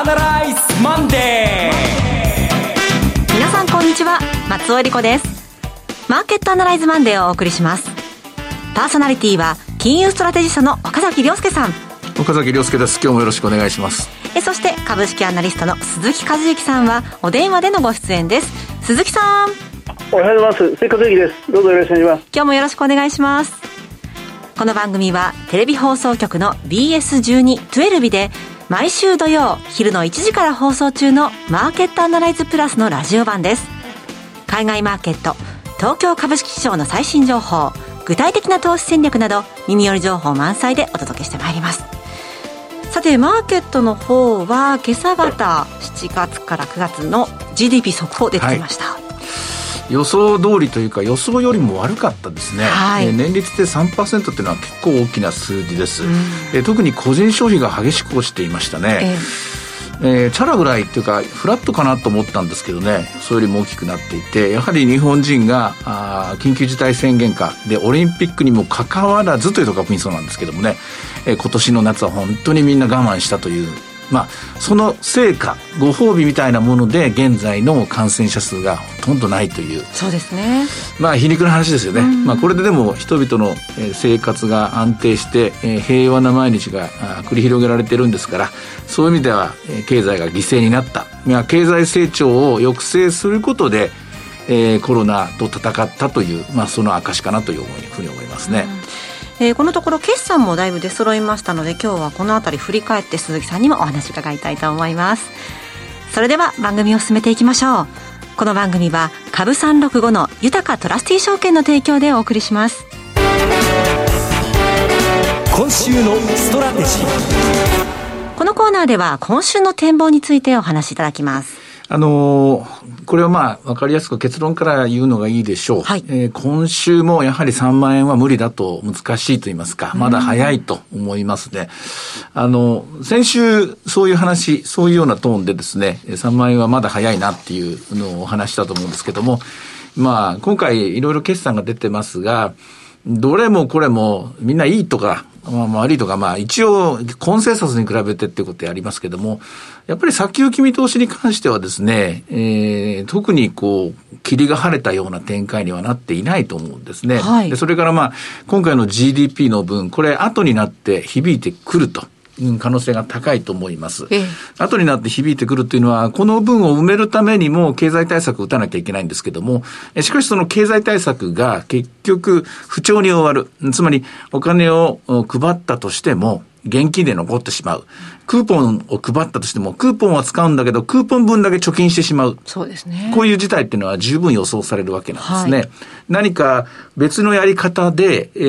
アナライズマンデー。皆さんこんにちは松尾英里子です。マーケットアナライズマンデーをお送りします。パーソナリティは金融ストラテジストの岡崎良介さん。岡崎良介です。今日もよろしくお願いします。えそして株式アナリストの鈴木一之さんはお電話でのご出演です。鈴木さん。おはようございます。鈴木一之です。どうぞよろしくお願いします。今日もよろしくお願いします。この番組はテレビ放送局の BS12 トゥエルビで毎週土曜昼の1時から放送中のマーケットアナライズプラスのラジオ版です。海外マーケット東京株式市場の最新情報具体的な投資戦略など耳寄り情報満載でお届けしてまいります。さてマーケットの方は今朝方7月から9月の GDP 速報出てきました、はい予想通りというか予想よりも悪かったですね、はい、え年率で3%っていうのは結構大きな数字です、特に個人消費が激しく落ちていましたね、ええ。ー、チャラぐらいっていうかフラットかなと思ったんですけどね。それよりも大きくなっていてやはり日本人があ緊急事態宣言下でオリンピックにもかかわらずというところがポイントなんですけどもね、えー、今年の夏は本当にみんな我慢したというまあ、その成果ご褒美みたいなもので現在の感染者数がほとんどないという。そうですね。まあ皮肉な話ですよね、まあ、これででも人々の生活が安定して平和な毎日が繰り広げられてるんですからそういう意味では経済が犠牲になった。経済成長を抑制することでえー、コロナと戦ったという、まあ、その証かなというふうに思いますね。うんえー、このところ決算もだいぶ出揃いましたので今日はこの辺り振り返って鈴木さんにもお話伺いたいと思います。それでは番組を進めていきましょう。この番組は株365の豊かトラスティ証券の提供でお送りします。今週のストラテジー。このコーナーでは今週の展望についてお話しいただきますあのー、これはまあ、わかりやすく結論から言うのがいいでしょう。はい、えー、今週もやはり3万円は無理だと難しいと言いますか、まだ早いと思いますね。あの、先週そういう話、そういうようなトーンでですね、3万円はまだ早いなっていうのをお話したと思うんですけども、まあ、今回いろいろ決算が出てますが、どれもこれもみんないいとか、まあ、悪いとか、まあ一応、コンセンサスに比べてっていうことやりますけども、やっぱり先行き見通しに関してはですね、えー、特にこう、霧が晴れたような展開にはなっていないと思うんですね。はい、でそれからまあ、今回の GDP の分、これ後になって響いてくると。可能性が高いと思います。ええ、後になって響いてくるというのは、この分を埋めるためにも経済対策を打たなきゃいけないんですけども、しかしその経済対策が結局不調に終わる。つまりお金を配ったとしても、現金で残ってしまう。クーポンを配ったとしても、クーポンは使うんだけど、クーポン分だけ貯金してしまう。そうですね。こういう事態っていうのは十分予想されるわけなんですね。はい、何か別のやり方で、え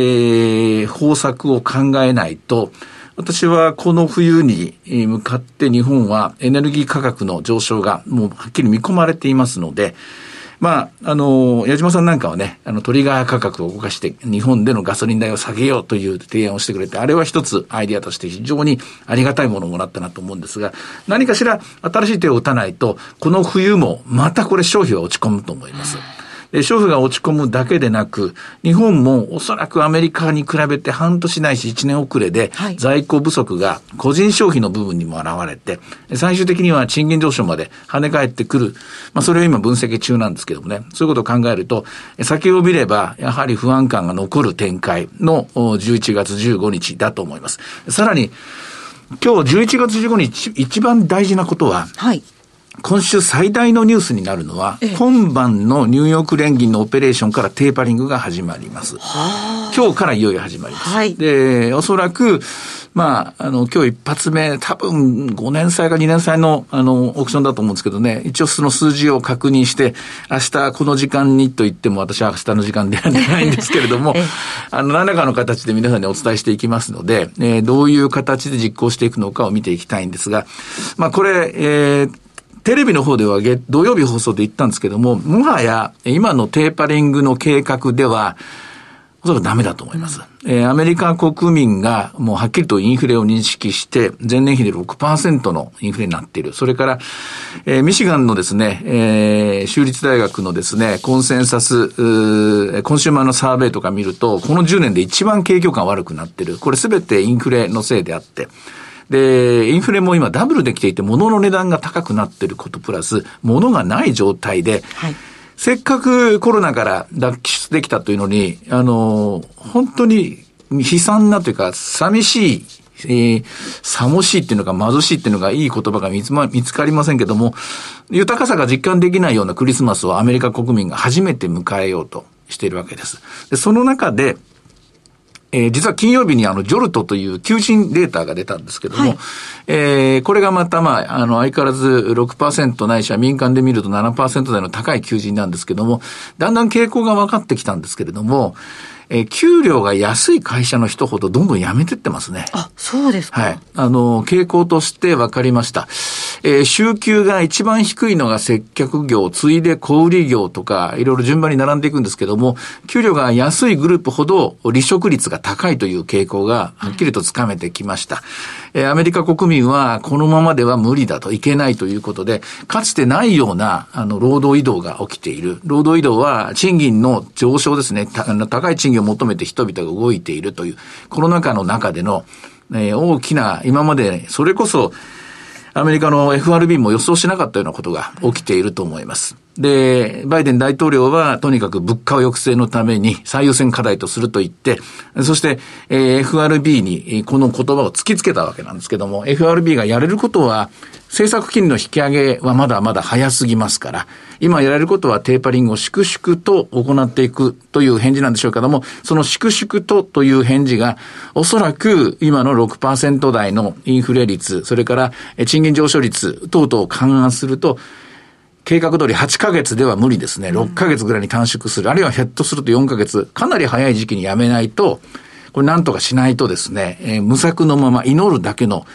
ー、方策を考えないと、私はこの冬に向かって日本はエネルギー価格の上昇がもうはっきり見込まれていますので、まあ、あの、矢島さんなんかはね、あの、トリガー価格を動かして日本でのガソリン代を下げようという提案をしてくれて、あれは一つアイディアとして非常にありがたいものをもらったなと思うんですが、何かしら新しい手を打たないと、この冬もまたこれ消費は落ち込むと思います。で、消費が落ち込むだけでなく、日本もおそらくアメリカに比べて半年ないし1年遅れで、在庫不足が個人消費の部分にも現れて、最終的には賃金上昇まで跳ね返ってくる。まあ、それを今分析中なんですけどもね、そういうことを考えると、先を見れば、やはり不安感が残る展開の11月15日だと思います。さらに、今日11月15日、一番大事なことは、はい、今週最大のニュースになるのは、今晩のニューヨーク連銀のオペレーションからテーパリングが始まります。今日からいよいよ始まります。はい、で、おそらく、まあ、あの、今日一発目、多分5年債か2年債の、あの、オークションだと思うんですけどね、一応その数字を確認して、明日この時間にと言っても、私は明日の時間ではないんですけれども、あの、何らかの形で皆さんにお伝えしていきますので、えー、どういう形で実行していくのかを見ていきたいんですが、まあ、これ、えー、テレビの方では土曜日放送で言ったんですけども、もはや今のテーパリングの計画では、おそらくダメだと思います。えー、アメリカ国民がもうはっきりとインフレを認識して、前年比で6%のインフレになっている。それから、えー、ミシガンのですね、えー、州立大学のですね、コンセンサス、コンシューマーのサーベイとか見ると、この10年で一番景況感悪くなっている。これすべてインフレのせいであって、で、インフレも今ダブルできていて、物の値段が高くなっていることプラス、物がない状態で、はいせっかくコロナから脱出できたというのに、あの、本当に悲惨なというか、寂しい、えー、寂しいっていうのか貧しいっていうのがいい言葉が見つ,、ま、見つかりませんけども、豊かさが実感できないようなクリスマスをアメリカ国民が初めて迎えようとしているわけです。でその中で、えー、実は金曜日にあの、ジョルトという求人データが出たんですけども、はい、えー、これがまたまあ、あの、相変わらず6%ないしは民間で見ると7%台の高い求人なんですけども、だんだん傾向が分かってきたんですけれども、えー、給料が安い会社の人ほどどんどん辞めてってますね。あ、そうですか。はい。あの、傾向として分かりました。えー、週給が一番低いのが接客業、ついで小売業とか、いろいろ順番に並んでいくんですけども、給料が安いグループほど離職率が高いという傾向がはっきりとつかめてきました。えー、アメリカ国民はこのままでは無理だといけないということで、かつてないような、あの、労働移動が起きている。労働移動は賃金の上昇ですね。高い賃金を求めて人々が動いているという、コロナ禍の中での、えー、大きな、今まで、それこそ、アメリカの FRB も予想しなかったようなことが起きていると思います。で、バイデン大統領はとにかく物価を抑制のために最優先課題とすると言って、そして、えー、FRB にこの言葉を突きつけたわけなんですけども、FRB がやれることは政策金の引き上げはまだまだ早すぎますから、今やれることはテーパリングを粛々と行っていくという返事なんでしょうけども、その粛々とという返事が、おそらく今の6%台のインフレ率、それから賃金上昇率等々を勘案すると、計画通り8ヶ月では無理ですね。6ヶ月ぐらいに短縮する。あるいはひょっとすると4ヶ月。かなり早い時期にやめないと、これなんとかしないとですね、えー、無策のまま祈るだけの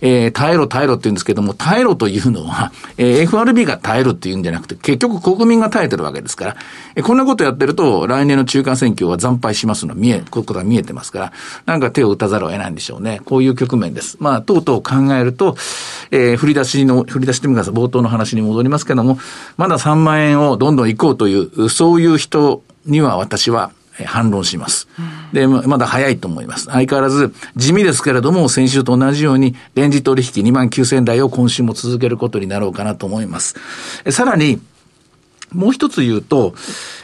えー、耐えろ耐えろって言うんですけども、耐えろというのは、えー、FRB が耐えるっていうんじゃなくて、結局国民が耐えてるわけですから、えー、こんなことやってると、来年の中間選挙は惨敗しますの見え、こういうことが見えてますから、なんか手を打たざるを得ないんでしょうね。こういう局面です。まあ、とうとう考えると、えー、振り出しの、振り出してみください。冒頭の話に戻りますけども、まだ3万円をどんどん行こうという、そういう人には私は反論します。で、まだ早いと思います。相変わらず地味ですけれども、先週と同じように、レンジ取引2万9000台を今週も続けることになろうかなと思います。さらに、もう一つ言うと、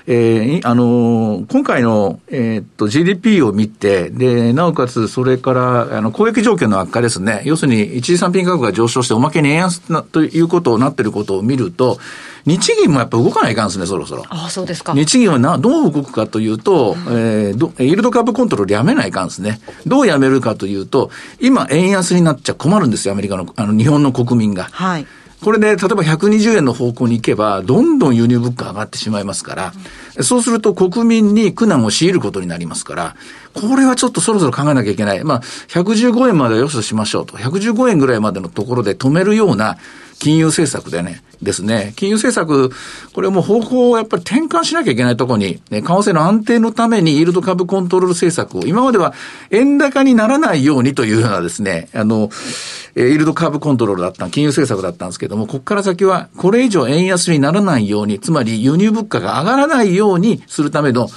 えー、あのー、今回の、えー、っと、GDP を見て、で、なおかつ、それから、あの、交易条件の悪化ですね。要するに、一次産品価格が上昇して、おまけに円安な、ということをなっていることを見ると、日銀もやっぱ動かないかんですね、そろそろ。ああ、そうですか。日銀はな、どう動くかというと、うん、えー、ど、イールド株コントロールやめないかんですね。どうやめるかというと、今、円安になっちゃ困るんですよ、アメリカの、あの、日本の国民が。はい。これで、例えば120円の方向に行けば、どんどん輸入物価上がってしまいますから、そうすると国民に苦難を強いることになりますから、これはちょっとそろそろ考えなきゃいけない。まあ、115円まではよしとしましょうと。115円ぐらいまでのところで止めるような金融政策でね、ですね。金融政策、これもう方向をやっぱり転換しなきゃいけないところに、ね、為替の安定のためにイールド株コントロール政策を、今までは円高にならないようにというようなですね、あの、イールド株コントロールだった、金融政策だったんですけども、ここから先はこれ以上円安にならないように、つまり輸入物価が上がらないようにするための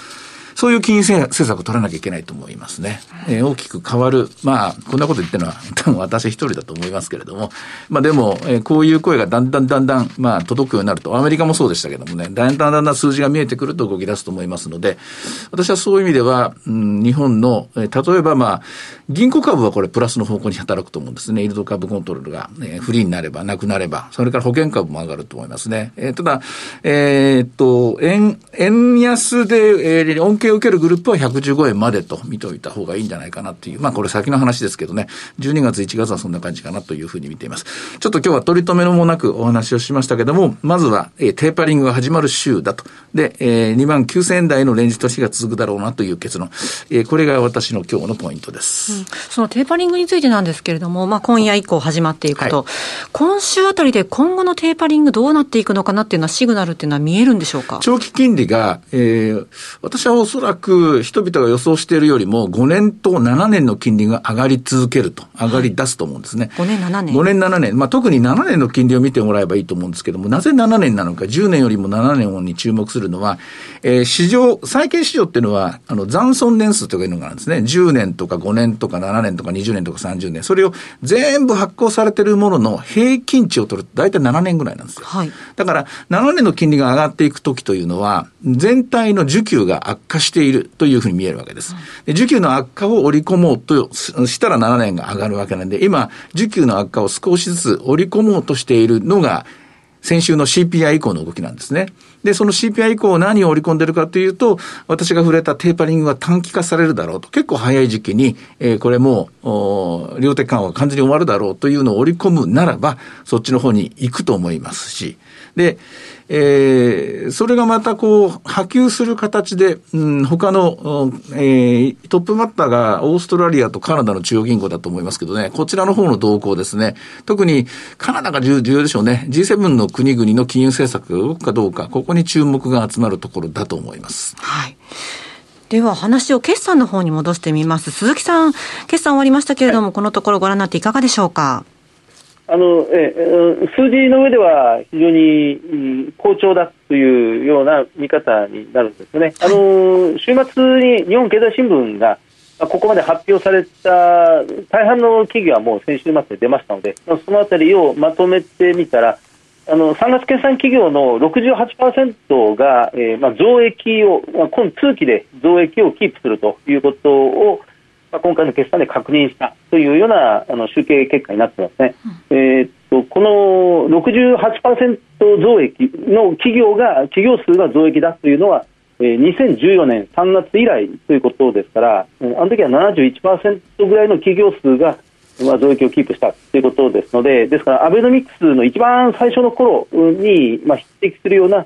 そういう金融政策を取らなきゃいけないと思いますね。えー、大きく変わる。まあ、こんなこと言ってるのは多分私一人だと思いますけれども。まあでも、えー、こういう声がだんだんだんだん、まあ届くようになると、アメリカもそうでしたけどもね、だんだんだんだん数字が見えてくると動き出すと思いますので、私はそういう意味では、うん、日本の、えー、例えばまあ、銀行株はこれプラスの方向に働くと思うんですね。イールド株コントロールが、えー、フリーになれば、なくなれば、それから保険株も上がると思いますね。えー、ただ、えー、っと、円、円安で、えー、恩恵を受けるグループは115円までと見ておいた方がいいんじゃないかなっていう、まあこれ先の話ですけどね、12月、1月はそんな感じかなというふうに見ています。ちょっと今日は取り留めのもなくお話をしましたけども、まずは、えー、テーパリングが始まる週だと。で、えー、2万9000円台のレンジとしが続くだろうなという結論。えー、これが私の今日のポイントです。うん、そのテーパリングについてなんですけれども、まあ今夜以降始まっていくと、はい、今週あたりで今後のテーパリングどうなっていくのかなっていうのはシグナルっていうのは見えるんでしょうか？長期金利が、えー、私はおそらく人々が予想しているよりも5年と7年の金利が上がり続けると、上がり出すと思うんですね。はい、5年、7年。5年、7年。まあ、特に7年の金利を見てもらえばいいと思うんですけども、なぜ7年なのか、10年よりも7年に注目するのは、えー、市場、債券市場っていうのは、あの、残存年数というのがあるんですね。10年とか5年とか7年とか20年とか30年。それを全部発行されているものの平均値を取ると大体7年ぐらいなんですよ。はい。だから、7年の金利が上がっていくときというのは、全体の需給が悪化ししているというふうに見えるわけです。で需給の悪化を織り込もうとしたら7年が上がるわけなんで、今、需給の悪化を少しずつ織り込もうとしているのが、先週の CPI 以降の動きなんですね。で、その CPI 以降何を織り込んでるかというと、私が触れたテーパリングは短期化されるだろうと。結構早い時期に、えー、これも、量的緩和が完全に終わるだろうというのを織り込むならば、そっちの方に行くと思いますし。で、えー、それがまたこう、波及する形で、うん、他の、えー、トップバッターがオーストラリアとカナダの中央銀行だと思いますけどね、こちらの方の動向ですね。特にカナダが重要でしょうね。G7 の国々の金融政策が動くかどうか、ここに注目が集まるところだと思います。はい。では話を決算の方に戻してみます。鈴木さん、決算終わりましたけれども、はい、このところご覧になっていかがでしょうか？あのえ数字の上では非常に好調だというような見方になるんですね。あの週末に日本経済新聞がここまで発表された大半の企業はもう先週末で出ましたので、そのあたりをまとめてみたら、あの3月決算企業の68%が、えーまあ、増益を、まあ、今通期で増益をキープするということを、まあ、今回の決算で確認したというようなあの集計結果になってますね。うん、えー、っとこの68%増益の企業が企業数が増益だというのは、えー、2014年3月以来ということですから、あの時は71%ぐらいの企業数がまあ、増益をキープしたということですので、ですからアベノミクスの一番最初の頃に、まあ、匹敵するような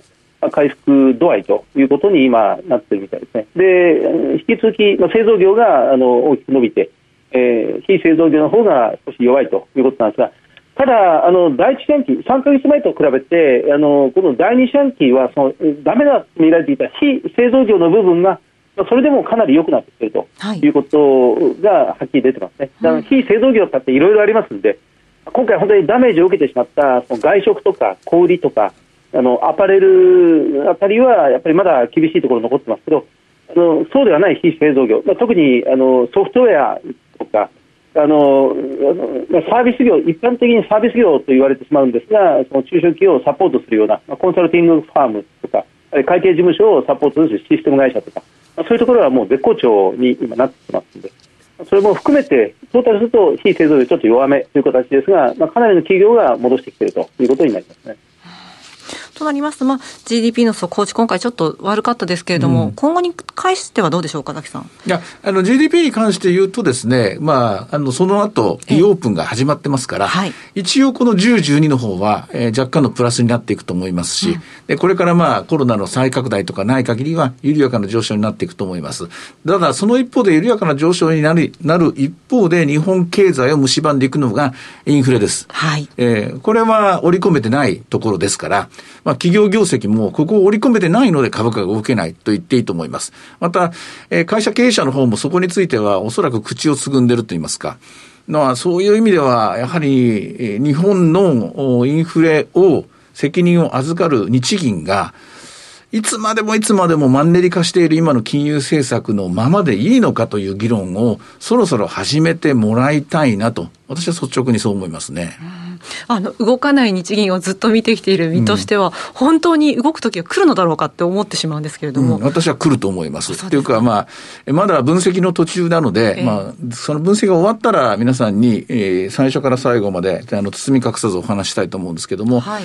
回復度合いということに今なっているみたいですね。で、引き続き、まあ、製造業があの大きく伸びて、えー、非製造業の方が少し弱いということなんですが、ただ、あの第一四半期、3か月前と比べて、あのこの第二四半期はそのダメだと見られていた非製造業の部分が、それでもかなり良くなってきているということがはっきり出てますね。だから非製造業だっていろいろありますので、今回本当にダメージを受けてしまったその外食とか小売とか、あのアパレルあたりはやっぱりまだ厳しいところ残ってますけど、あのそうではない非製造業、まあ、特にあのソフトウェアとか、あのサービス業、一般的にサービス業と言われてしまうんですが、その中小企業をサポートするような、コンサルティングファームとか、会計事務所をサポートするシステム会社とか、そういうところはもう絶好調に今なってますので、それも含めて、トータルすると非製造業ちょっと弱めという形ですが、まあ、かなりの企業が戻してきているということになりますね。となりますと、まあ、GDP の速報値、今回ちょっと悪かったですけれども、うん、今後に関してはどうでしょうか、崎さん。いや、あの、GDP に関して言うとですね、まあ、あの、その後、リオープンが始まってますから、はい、一応この10、12の方は、えー、若干のプラスになっていくと思いますし、うん、で、これからまあ、コロナの再拡大とかない限りは、緩やかな上昇になっていくと思います。ただ、その一方で緩やかな上昇になる、なる一方で、日本経済を蝕んでいくのがインフレです。はい。えー、これは織り込めてないところですから、まあ、ま企業業績もここを織り込めてないので株価が動けないと言っていいと思います。また、えー、会社経営者の方もそこについてはおそらく口をつぐんでると言いますか。のそういう意味では、やはり日本のインフレを責任を預かる日銀が、いつまでもいつまでもマンネリ化している今の金融政策のままでいいのかという議論をそろそろ始めてもらいたいなと、私は率直にそう思いますね。あの動かない日銀をずっと見てきている身としては、うん、本当に動くときは来るのだろうかって思ってしまうんですけれども、うん、私は来ると思います。というか、まあ、まだ分析の途中なので、えー、まあ、その分析が終わったら、皆さんに、えー、最初から最後まであの包み隠さずお話したいと思うんですけども、はい、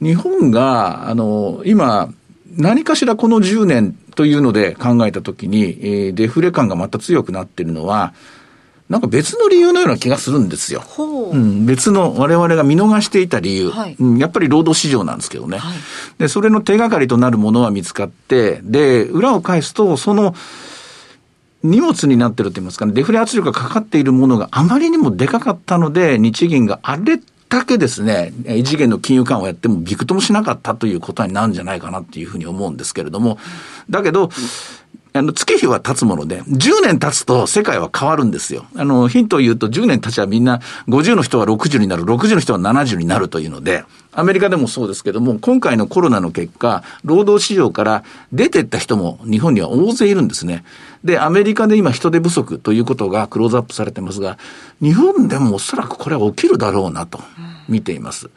日本があの今、何かしらこの10年というので考えたときに、えー、デフレ感がまた強くなっているのは、なんか別の理由のような気がするんですよ。う。ん、別の我々が見逃していた理由、はい、うん、やっぱり労働市場なんですけどね、はい、で、それの手がかりとなるものは見つかって、で、裏を返すと、その、荷物になってると言いますかね、デフレ圧力がかかっているものがあまりにもでかかったので、日銀があれかけですね、異次元の金融緩和をやってもびくともしなかったということになるんじゃないかなっていうふうに思うんですけれども、だけど、あの、月日は経つもので、10年経つと世界は変わるんですよ。あの、ヒントを言うと10年経ちはみんな50の人は60になる、60の人は70になるというので、アメリカでもそうですけども、今回のコロナの結果、労働市場から出てった人も日本には大勢いるんですね。で、アメリカで今人手不足ということがクローズアップされてますが、日本でもおそらくこれは起きるだろうなと見ています。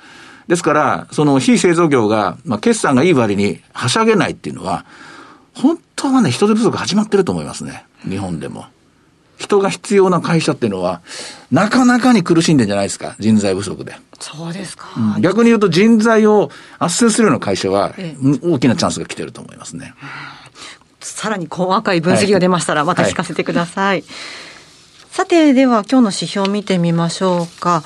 ですから、その非製造業が、まあ、決算がいい割にはしゃげないっていうのは、本当はね、人手不足始まってると思いますね。日本でも。人が必要な会社っていうのは、なかなかに苦しんでんじゃないですか、人材不足で。そうですか。うん、逆に言うと人材を斡旋するような会社は、大きなチャンスが来てると思いますね。さらに細かい分析が出ましたら、また聞かせてください。はい、さて、では今日の指標を見てみましょうか。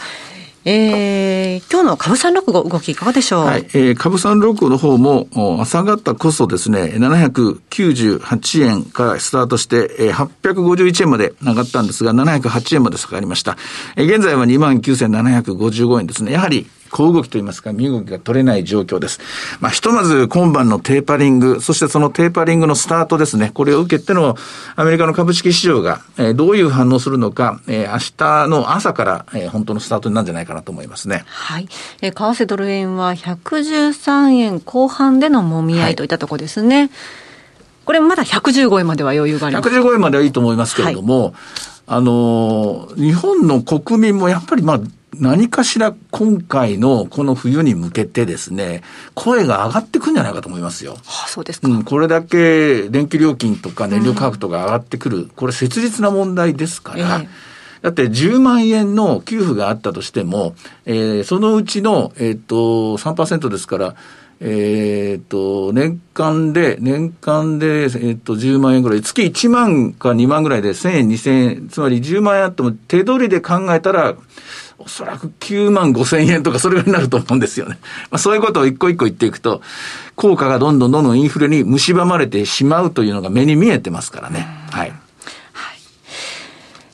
えー、今日の株三六五動きいかがでしょう？はい、えー、株三六五の方も、朝方こそですね、798円からスタートして、えー、851円まで上がったんですが、708円まで下がりました。えー、現在は29,755円ですね。やはり、小動きといいますか、身動きが取れない状況です。まあ、ひとまず今晩のテーパリング、そしてそのテーパリングのスタートですね。これを受けてのアメリカの株式市場が、えー、どういう反応するのか、えー、明日の朝から、えー、本当のスタートになるんじゃないかなと思いますね。はい。えー、為替ドル円は113円後半でのもみ合いといったところですね。はい、これまだ115円までは余裕があります。115円まではいいと思いますけれども、はいあの、日本の国民もやっぱりまあ、何かしら今回のこの冬に向けてですね、声が上がってくるんじゃないかと思いますよ。はあ、そうですか、うん。これだけ電気料金とか燃料価格とか上がってくる、うん、これ切実な問題ですから、えー、だって10万円の給付があったとしても、えー、そのうちの、えっ、ー、と、3%ですから、えっ、と、年間で、年間で、えっ、と、10万円ぐらい、月1万か2万ぐらいで1000円、2000円、つまり10万円あっても手取りで考えたら、おそらく9万5千円とかそれぐらいになると思うんですよね。まあ、そういうことを一個一個言っていくと、効果がどんどんどんどんインフレに蝕まれてしまうというのが目に見えてますからね。はい。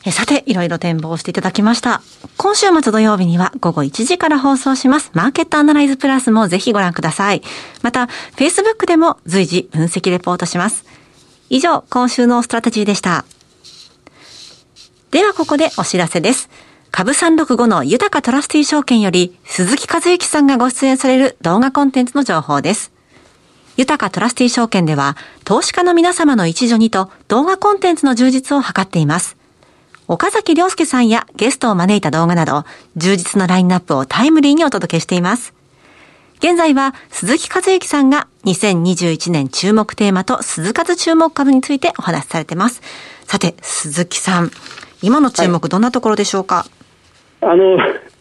えさて、いろいろ展望していただきました。今週末土曜日には午後1時から放送します。マーケットアナライズプラスもぜひご覧ください。また、Facebook でも随時分析レポートします。以上、今週のストラテジーでした。ではここでお知らせです。株365の豊トラスティ証券より鈴木一之さんがご出演される動画コンテンツの情報です。豊トラスティ証券では投資家の皆様の一助にと動画コンテンツの充実を図っています。岡崎良介さんやゲストを招いた動画など充実のラインナップをタイムリーにお届けしています。現在は鈴木一之さんが2021年注目テーマと鈴カズ注目株についてお話しされています。さて、鈴木さん、今の注目どんなところでしょうか、はいあの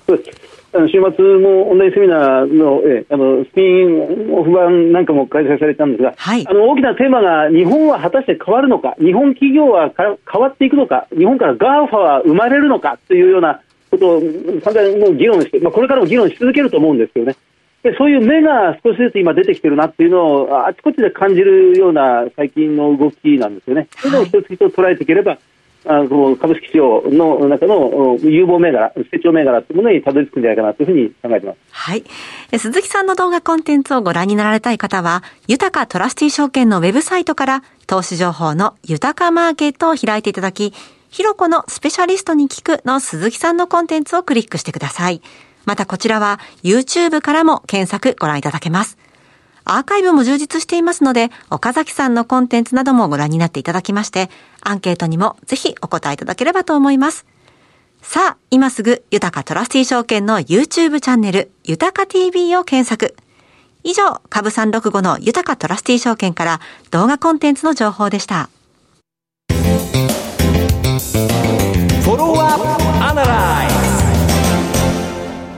週末もオンラインセミナーのえあのスピンオフ版なんかも開催されたんですが、はい、あの大きなテーマが日本は果たして変わるのか、日本企業は変わっていくのか、日本から GAFA は生まれるのかというようなことを散々もう議論して、まあ、これからも議論し続けると思うんですけどね。でそういう目が少しずつ今出てきてるなっていうのをあちこちで感じるような最近の動きなんですよね。それを一つ一つ捉えていければ、あの株式市場の中の有望銘柄、成長銘柄というものにたどり着くんじゃないかなというふうに考えています。はい。鈴木さんの動画コンテンツをご覧になられたい方は、豊かトラスティ証券のウェブサイトから投資情報の豊かマーケットを開いていただき、ひろこのスペシャリストに聞くの鈴木さんのコンテンツをクリックしてください。またこちらは YouTube からも検索ご覧いただけます。アーカイブも充実していますので、岡崎さんのコンテンツなどもご覧になっていただきまして、アンケートにもぜひお答えいただければと思います。さあ、今すぐ、豊かトラスティ証券の YouTube チャンネル、豊か TV を検索。以上、株365の豊かトラスティ証券から動画コンテンツの情報でした。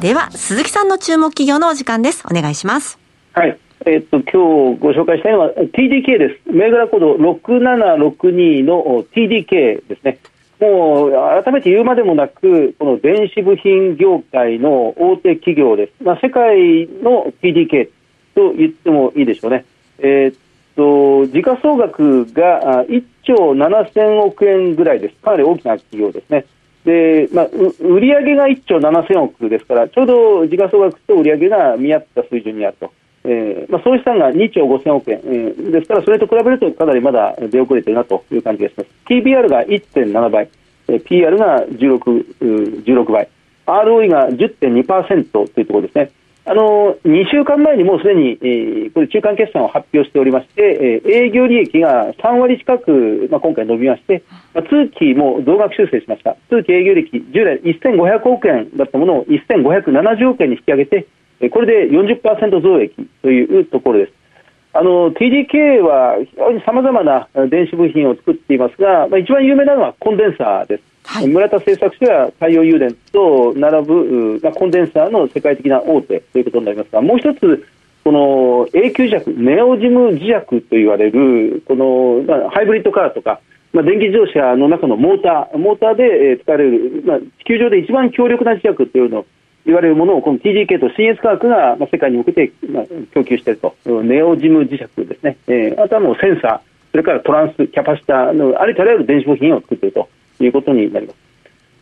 では、鈴木さんの注目企業のお時間です。お願いします。はい。えっと、今日ご紹介したいのは TDK です。銘柄コード6762の TDK ですね。もう改めて言うまでもなく、この電子部品業界の大手企業です。まあ、世界の TDK と言ってもいいでしょうね。えー、っと、時価総額が1兆7000億円ぐらいです。かなり大きな企業ですね。で、まあ、売上が1兆7000億ですから、ちょうど時価総額と売上が見合った水準にあると。えーまあ、総資産が2兆5000億円、えー、ですから、それと比べるとかなりまだ出遅れているなという感じがします。PBR が1.7倍、えー、PR が 16, 16倍、ROE が10.2%というところですね。あの2週間前にもうすでに、えー、これ中間決算を発表しておりまして、えー、営業利益が3割近く、まあ、今回伸びまして、まあ、通期も増額修正しました。通期営業利益、従来1500億円だったものを1570億円に引き上げて、これで40%増益というところです。あの TDK は非常にさまざまな電子部品を作っていますが、まあ、一番有名なのはコンデンサーです。はい、村田製作所や太陽誘電と並ぶ、まあ、コンデンサーの世界的な大手ということになりますが、もう一つ、この永久弱、ネオジム磁石と言われる、この、まあ、ハイブリッドカーとか、まあ、電気自動車の中のモーター、モーターで使われる、まあ、地球上で一番強力な磁石というのを言われるものを、この TGK と CS 科学が、世界に向けて、供給していると、ネオジム磁石ですね、えー、あとはもうセンサー、それからトランス、キャパシタのありとあらゆる電子部品を作っていると。いうことになります。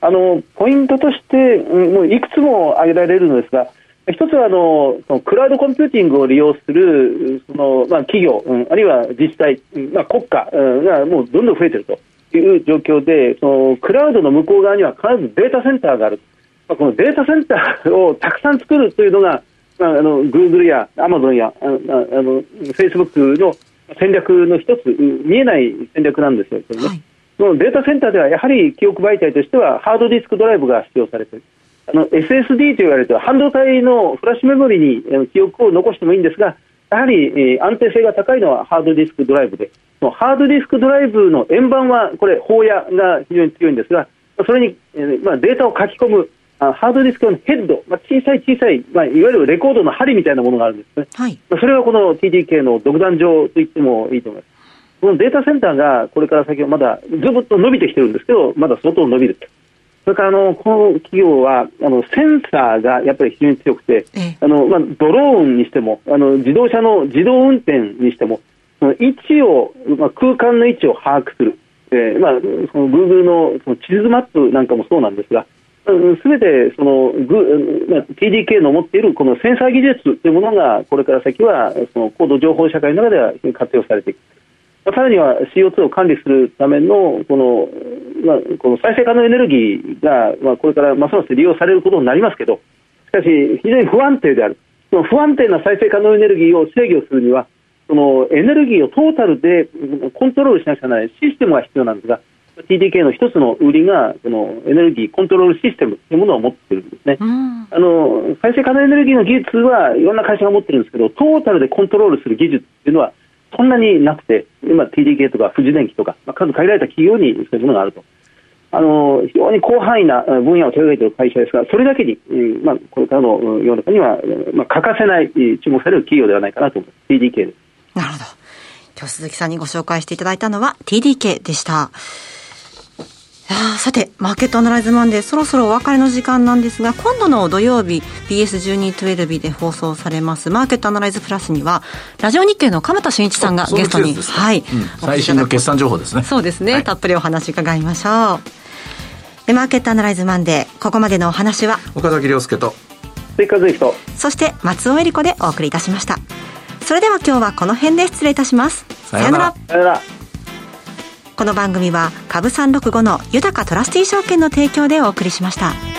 あのポイントとして、もういくつも挙げられるのですが、一つはあのそのクラウドコンピューティングを利用するその、まあ、企業、あるいは自治体、まあ、国家、う、がもうどんどん増えているという状況でそのクラウドの向こう側には必ずデータセンターがある、このデータセンターをたくさん作るというのが、まあ、あの Google や Amazon やあのあの Facebook の戦略の一つ見えない戦略なんですよ、ね。はいそのデータセンターではやはり記憶媒体としてはハードディスクドライブが必要されている。あの SSD と言われる半導体のフラッシュメモリに記憶を残してもいいんですが、やはり、えー、安定性が高いのはハードディスクドライブで、そのハードディスクドライブの円盤はこれ、法やが非常に強いんですが、それに、えーまあ、データを書き込むあハードディスクのヘッド、まあ、小さい小さい、まあ、いわゆるレコードの針みたいなものがあるんですね、はいまあ、それはこの TDK の独壇場と言ってもいいと思います。このデータセンターがこれから先はまだずっと伸びてきてるんですけど、まだ相当伸びると。それからあのこの企業はあのセンサーがやっぱり非常に強くて、あのまあ、ドローンにしてもあの自動車の自動運転にしてもその位置を、まあ、空間の位置を把握する、えーまあ、その Google のその地図マップなんかもそうなんですがすべてその、まあ、TDK の持っているこのセンサー技術というものがこれから先はその高度情報社会の中では活用されていく。さらには CO2 を管理するためのこの,、まあ、この再生可能エネルギーが、まあ、これからますます利用されることになりますけどしかし非常に不安定であるその不安定な再生可能エネルギーを制御するにはそのエネルギーをトータルでコントロールしなきゃならないシステムが必要なんですが TDK の一つの売りがこのエネルギーコントロールシステムというものを持っているんですね、うん、あの再生可能エネルギーの技術はいろんな会社が持ってるんですけどトータルでコントロールする技術というのはそんなになくて、今 TDK とか富士電機とか、まあ、数限られた企業にそういうものがあると。あの非常に広範囲な分野を手掛けている会社ですが、それだけに、まあ、これからの世の中には、まあ、欠かせない、注目される企業ではないかなと思います。TDK です。なるほど。今日鈴木さんにご紹介していただいたのは TDK でした。さて、マーケットアナライズマンデー、そろそろお別れの時間なんですが、今度の土曜日、BS1212 で放送されます、マーケットアナライズプラスには、ラジオ日経の鎌田俊一さんがゲストに、はい、うん、最新の決算情報ですね。そうですね、はい、たっぷりお話伺いましょう。で、マーケットアナライズマンデー、ここまでのお話は、岡崎亮介と、追加税と、そして松尾恵理子でお送りいたしました。それでは今日はこの辺で失礼いたします。さよなら。さよなら。この番組は株365の豊かトラスティー証券の提供でお送りしました。